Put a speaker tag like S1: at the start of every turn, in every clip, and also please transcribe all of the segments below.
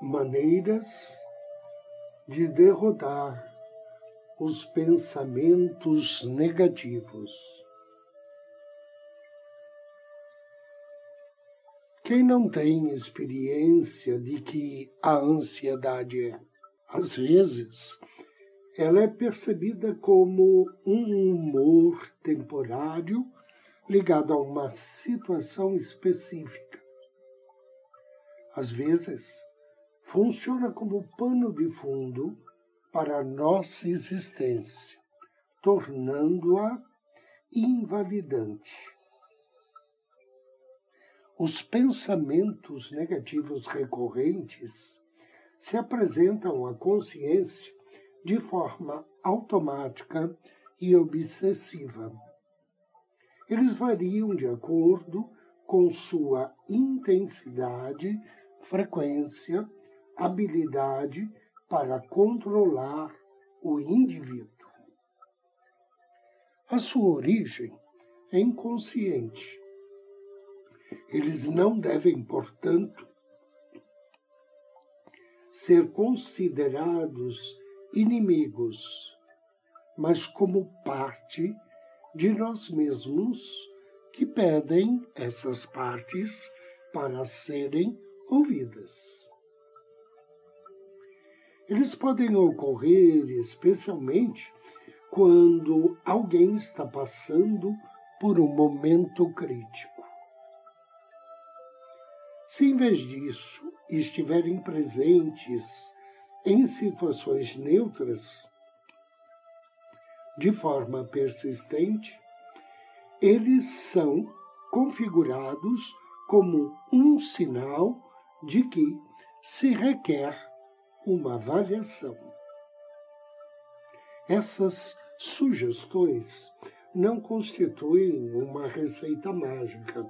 S1: maneiras de derrotar os pensamentos negativos. Quem não tem experiência de que a ansiedade é, às vezes, ela é percebida como um humor temporário ligado a uma situação específica. Às vezes, funciona como pano de fundo para a nossa existência, tornando-a invalidante. Os pensamentos negativos recorrentes se apresentam à consciência de forma automática e obsessiva. Eles variam de acordo com sua intensidade, frequência habilidade para controlar o indivíduo. A sua origem é inconsciente. Eles não devem, portanto, ser considerados inimigos, mas como parte de nós mesmos que pedem essas partes para serem ouvidas. Eles podem ocorrer especialmente quando alguém está passando por um momento crítico. Se em vez disso estiverem presentes em situações neutras, de forma persistente, eles são configurados como um sinal de que se requer uma avaliação. Essas sugestões não constituem uma receita mágica,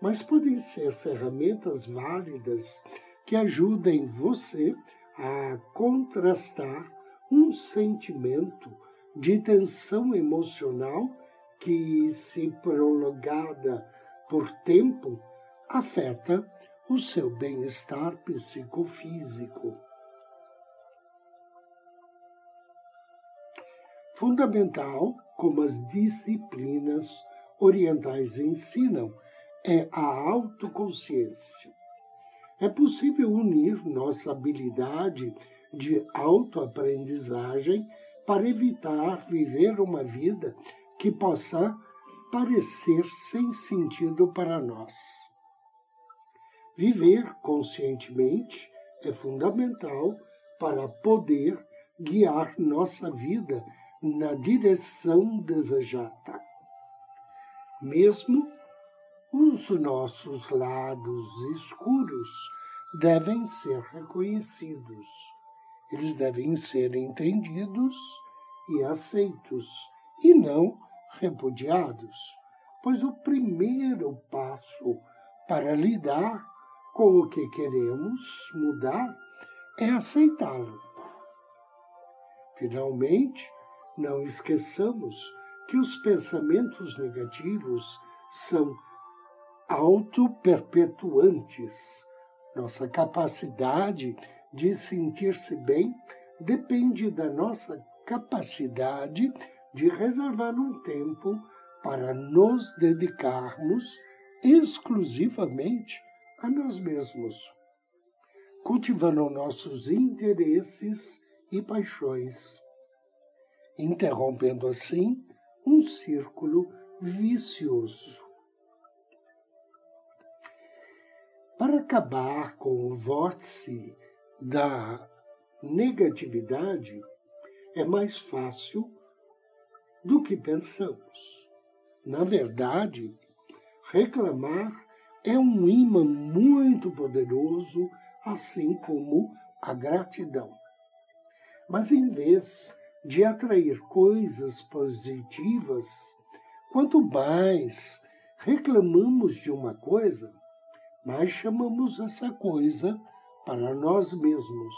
S1: mas podem ser ferramentas válidas que ajudem você a contrastar um sentimento de tensão emocional que, se prolongada por tempo, afeta o seu bem-estar psicofísico. Fundamental, como as disciplinas orientais ensinam, é a autoconsciência. É possível unir nossa habilidade de autoaprendizagem para evitar viver uma vida que possa parecer sem sentido para nós. Viver conscientemente é fundamental para poder guiar nossa vida na direção desejada. Mesmo os nossos lados escuros devem ser reconhecidos. Eles devem ser entendidos e aceitos, e não repudiados, pois o primeiro passo para lidar com o que queremos mudar é aceitá-lo. Finalmente, não esqueçamos que os pensamentos negativos são auto-perpetuantes. Nossa capacidade de sentir-se bem depende da nossa capacidade de reservar um tempo para nos dedicarmos exclusivamente a nós mesmos, cultivando nossos interesses e paixões, interrompendo assim um círculo vicioso. Para acabar com o vórtice da negatividade, é mais fácil do que pensamos. Na verdade, reclamar é um imã muito poderoso, assim como a gratidão. Mas em vez de atrair coisas positivas, quanto mais reclamamos de uma coisa, mais chamamos essa coisa para nós mesmos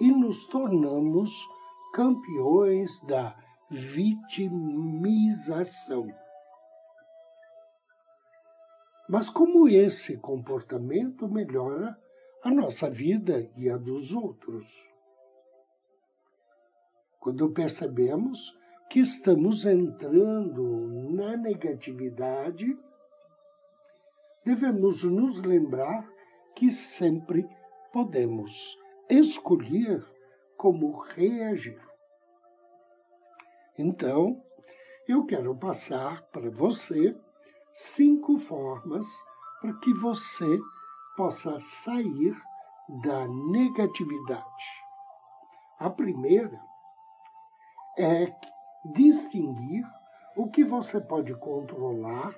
S1: e nos tornamos campeões da vitimização. Mas como esse comportamento melhora a nossa vida e a dos outros? Quando percebemos que estamos entrando na negatividade, devemos nos lembrar que sempre podemos escolher como reagir. Então, eu quero passar para você cinco formas para que você possa sair da negatividade. A primeira é distinguir o que você pode controlar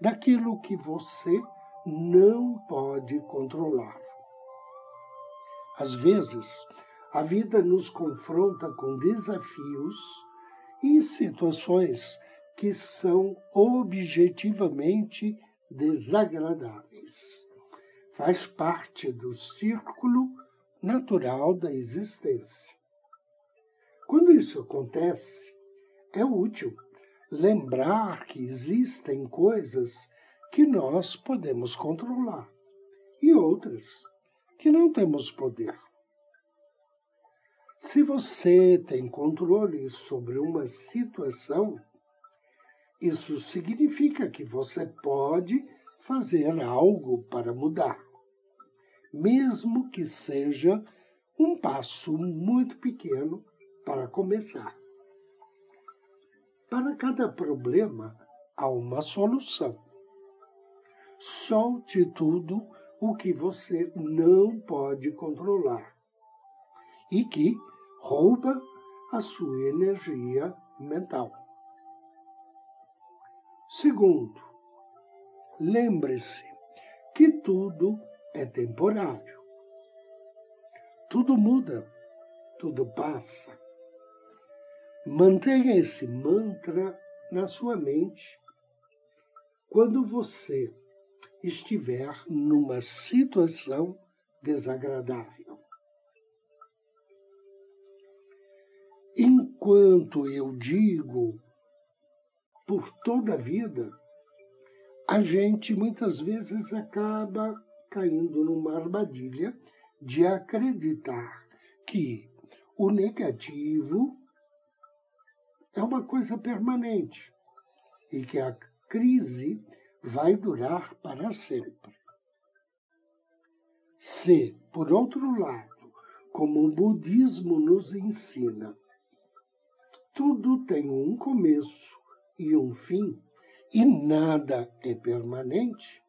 S1: daquilo que você não pode controlar. Às vezes, a vida nos confronta com desafios e situações que são objetivamente desagradáveis. Faz parte do círculo natural da existência. Isso acontece, é útil lembrar que existem coisas que nós podemos controlar e outras que não temos poder. Se você tem controle sobre uma situação, isso significa que você pode fazer algo para mudar, mesmo que seja um passo muito pequeno para começar. Para cada problema há uma solução. Solte tudo o que você não pode controlar e que rouba a sua energia mental. Segundo, lembre-se que tudo é temporário. Tudo muda, tudo passa. Mantenha esse mantra na sua mente quando você estiver numa situação desagradável. Enquanto eu digo por toda a vida, a gente muitas vezes acaba caindo numa armadilha de acreditar que o negativo é uma coisa permanente e que a crise vai durar para sempre. Se, por outro lado, como o budismo nos ensina, tudo tem um começo e um fim, e nada é permanente?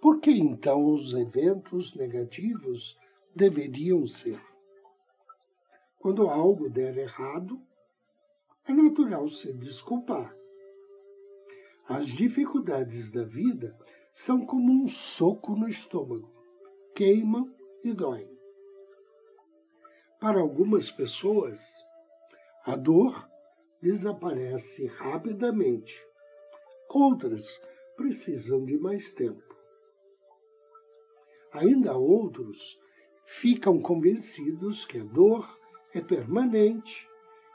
S1: Por que então os eventos negativos deveriam ser? Quando algo der errado, é natural se desculpar. As dificuldades da vida são como um soco no estômago, queimam e doem. Para algumas pessoas, a dor desaparece rapidamente. Outras precisam de mais tempo. Ainda outros ficam convencidos que a dor é permanente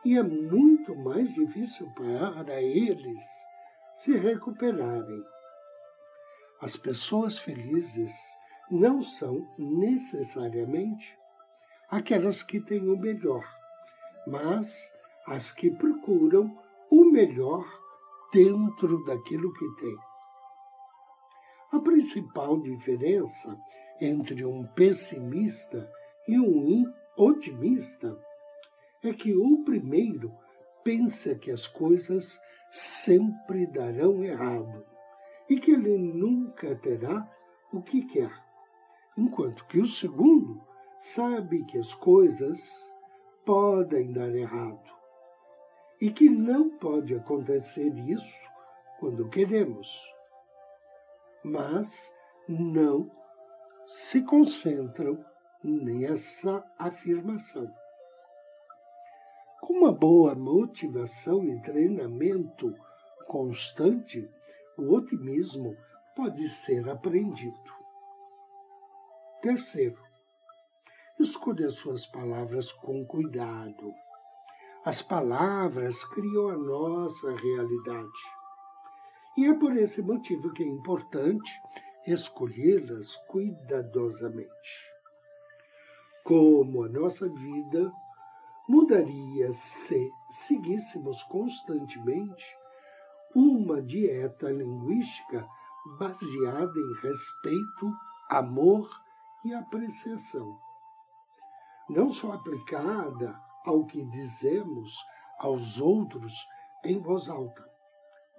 S1: e é muito mais difícil para eles se recuperarem. As pessoas felizes não são necessariamente aquelas que têm o melhor, mas as que procuram o melhor dentro daquilo que têm. A principal diferença entre um pessimista e um otimista é que o primeiro pensa que as coisas sempre darão errado e que ele nunca terá o que quer, enquanto que o segundo sabe que as coisas podem dar errado e que não pode acontecer isso quando queremos. Mas não se concentram nessa afirmação. Com uma boa motivação e treinamento constante, o otimismo pode ser aprendido. Terceiro, escolha suas palavras com cuidado. As palavras criam a nossa realidade. E é por esse motivo que é importante escolhê-las cuidadosamente. Como a nossa vida mudaria se seguíssemos constantemente uma dieta linguística baseada em respeito, amor e apreciação. Não só aplicada ao que dizemos aos outros em voz alta,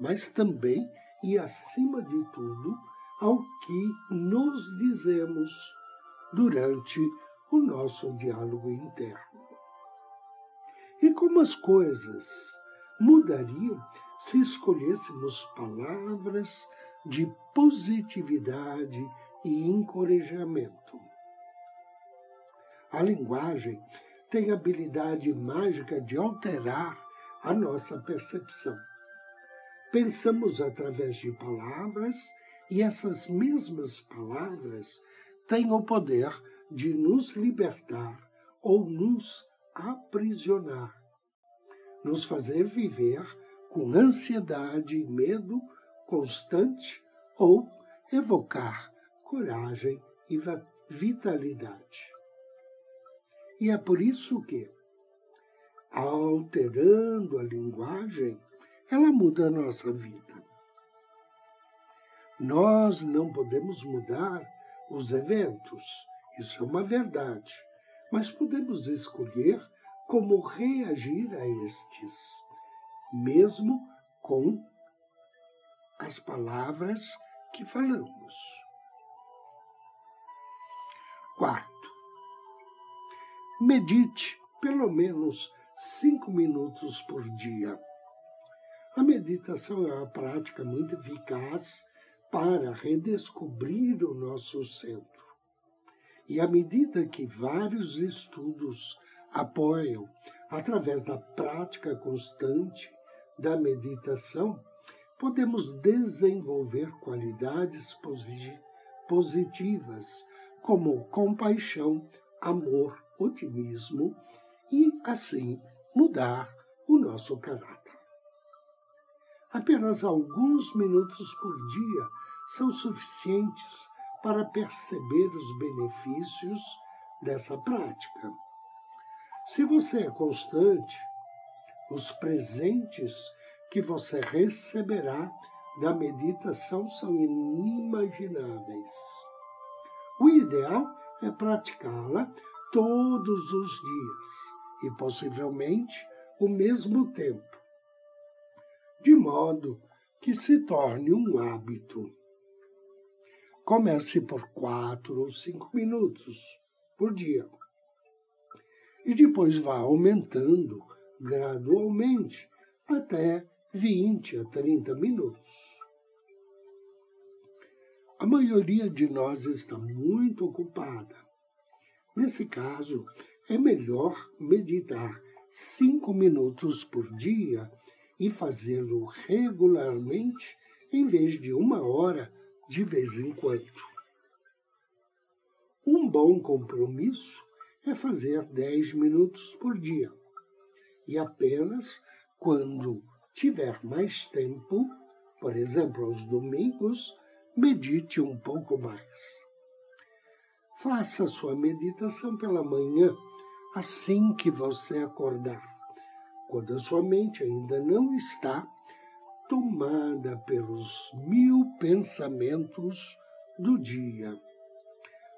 S1: mas também e acima de tudo ao que nos dizemos durante o nosso diálogo interno. Como as coisas mudariam se escolhêssemos palavras de positividade e encorajamento. A linguagem tem a habilidade mágica de alterar a nossa percepção. Pensamos através de palavras e essas mesmas palavras têm o poder de nos libertar ou nos aprisionar, nos fazer viver com ansiedade e medo constante ou evocar coragem e vitalidade. E é por isso que, alterando a linguagem, ela muda a nossa vida. Nós não podemos mudar os eventos, isso é uma verdade, mas podemos escolher como reagir a estes, mesmo com as palavras que falamos. Quarto, medite pelo menos cinco minutos por dia. A meditação é uma prática muito eficaz para redescobrir o nosso centro. E à medida que vários estudos apoiam, através da prática constante da meditação, podemos desenvolver qualidades positivas como compaixão, amor, otimismo e, assim, mudar o nosso caráter. Apenas alguns minutos por dia são suficientes para perceber os benefícios dessa prática. Se você é constante, os presentes que você receberá da meditação são inimagináveis. O ideal é praticá-la todos os dias e possivelmente o mesmo tempo, de modo que se torne um hábito. Comece por quatro ou cinco minutos por dia e depois vá aumentando gradualmente até 20 a 30 minutos. A maioria de nós está muito ocupada. Nesse caso, é melhor meditar cinco minutos por dia e fazê-lo regularmente em vez de uma hora de vez em quando. Um bom compromisso é fazer 10 minutos por dia. E apenas quando tiver mais tempo, por exemplo, aos domingos, medite um pouco mais. Faça sua meditação pela manhã, assim que você acordar, quando a sua mente ainda não está tomada pelos mil pensamentos do dia.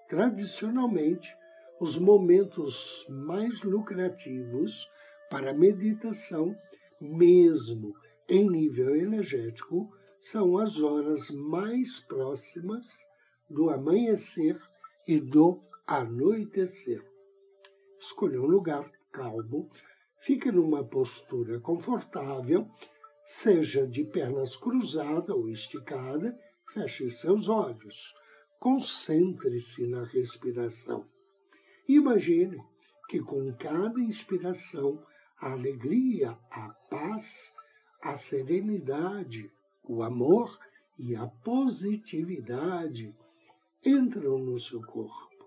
S1: Tradicionalmente, os momentos mais lucrativos para meditação, mesmo em nível energético, são as horas mais próximas do amanhecer e do anoitecer. Escolha um lugar calmo, fique numa postura confortável, seja de pernas cruzadas ou esticada, feche seus olhos. Concentre-se na respiração. Imagine que com cada inspiração, a alegria, a paz, a serenidade, o amor e a positividade entram no seu corpo.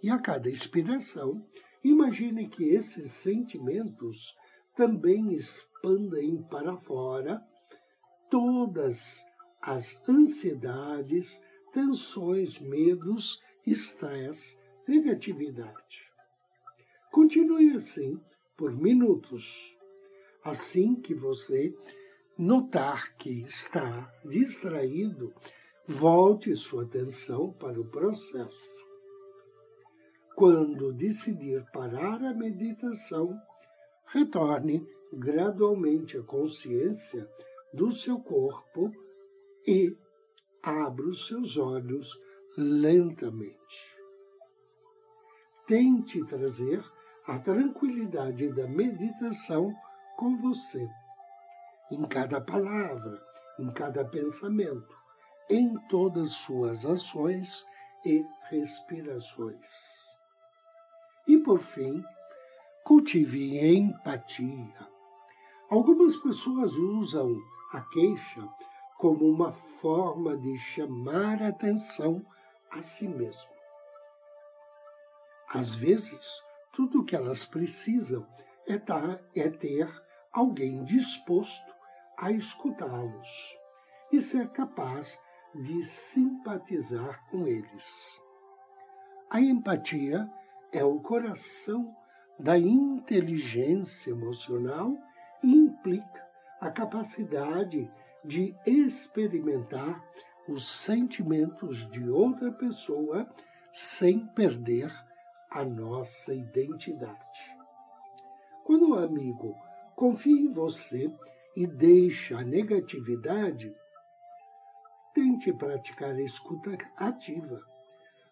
S1: E a cada inspiração, imagine que esses sentimentos também expandem para fora todas as ansiedades, tensões, medos, estresse, negatividade. Continue assim por minutos. Assim que você notar que está distraído, volte sua atenção para o processo. Quando decidir parar a meditação, retorne gradualmente a consciência do seu corpo e abra os seus olhos lentamente. Tente trazer a tranquilidade da meditação com você, em cada palavra, em cada pensamento, em todas suas ações e respirações. E por fim, cultive empatia. Algumas pessoas usam a queixa como uma forma de chamar atenção a si mesmo. Às vezes, tudo o que elas precisam é, é ter alguém disposto a escutá-los e ser capaz de simpatizar com eles. A empatia é o coração da inteligência emocional e implica a capacidade de experimentar os sentimentos de outra pessoa sem perder a nossa identidade. Quando o amigo confia em você e deixa a negatividade, tente praticar a escuta ativa,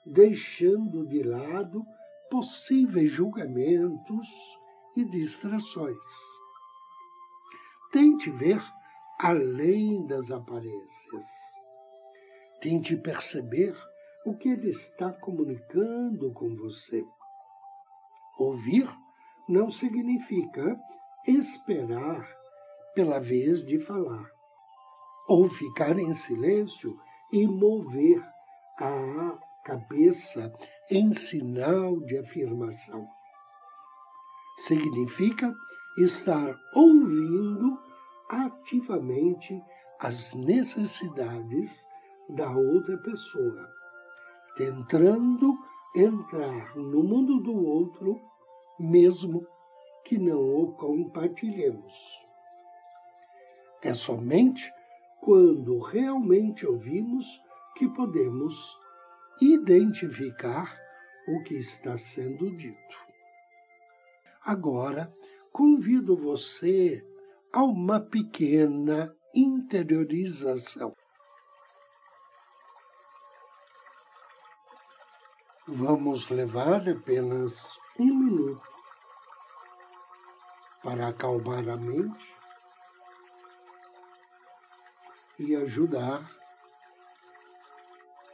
S1: deixando de lado possíveis julgamentos e distrações. Tente ver além das aparências. Tente perceber o que ele está comunicando com você. Ouvir não significa esperar pela vez de falar, ou ficar em silêncio e mover a cabeça em sinal de afirmação. Significa estar ouvindo ativamente as necessidades da outra pessoa, tentando entrar no mundo do outro, mesmo que não o compartilhemos. É somente quando realmente ouvimos que podemos identificar o que está sendo dito. Agora, convido você a uma pequena interiorização. Vamos levar apenas um minuto para acalmar a mente e ajudar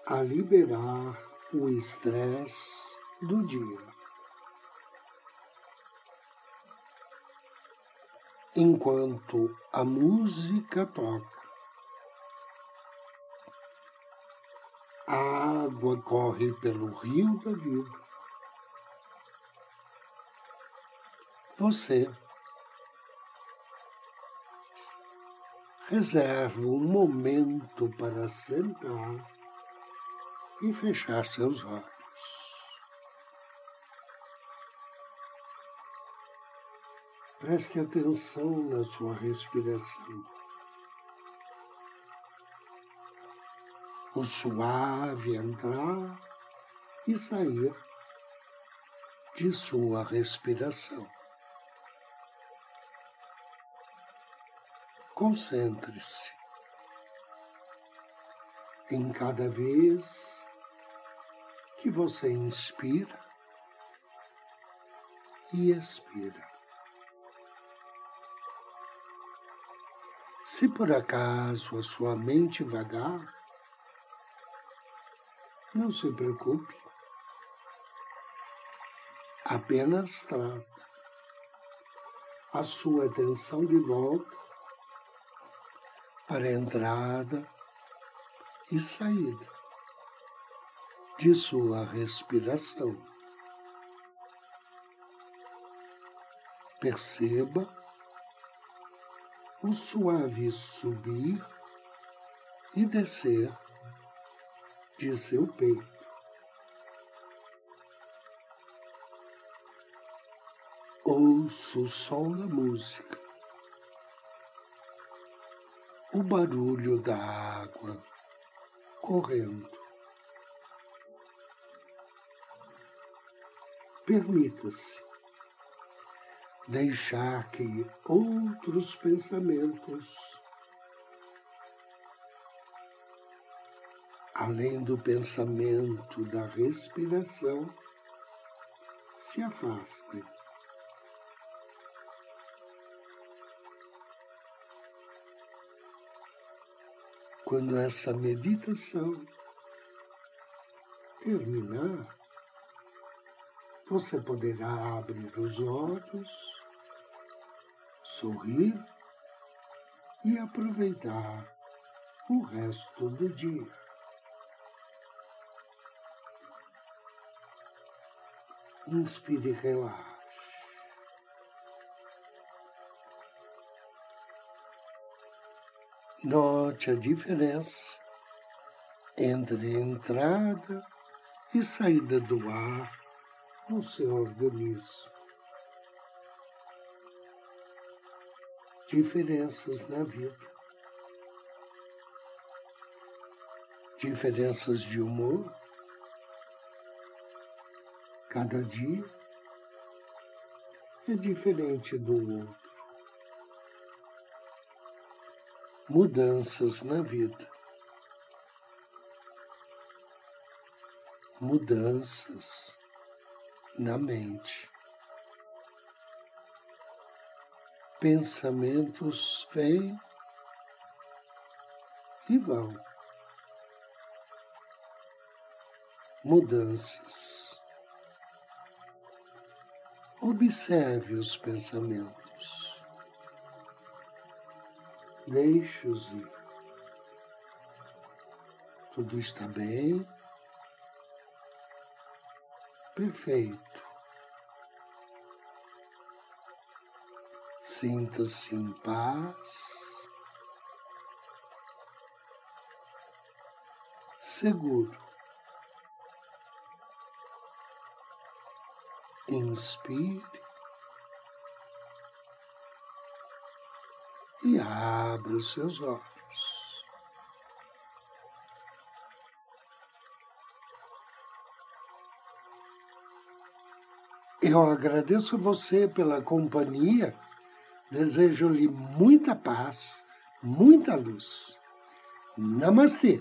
S1: a liberar o estresse do dia. enquanto a música toca. A água corre pelo rio da vida. Você reserva um momento para sentar e fechar seus olhos. Preste atenção na sua respiração. O suave entrar e sair de sua respiração. Concentre-se em cada vez que você inspira e expira. Se por acaso a sua mente vagar, não se preocupe. Apenas trata a sua atenção de volta para a entrada e saída de sua respiração. Perceba o suave subir e descer de seu peito. Ouço o som da música, o barulho da água correndo. Permita-se deixar que outros pensamentos, além do pensamento da respiração, se afastem. Quando essa meditação terminar, você poderá abrir os olhos, sorrir e aproveitar o resto do dia. Inspire e relaxe. Note a diferença entre entrada e saída do ar no seu organismo. Diferenças na vida. Diferenças de humor. Cada dia é diferente do outro. Mudanças na vida. Mudanças na mente. Pensamentos vêm e vão. Mudanças. Observe os pensamentos. Deixe-os ir. Tudo está bem perfeito. Sinta-se em paz, seguro. Inspire e abra os seus olhos. Eu agradeço você pela companhia, desejo-lhe muita paz, muita luz. Namastê!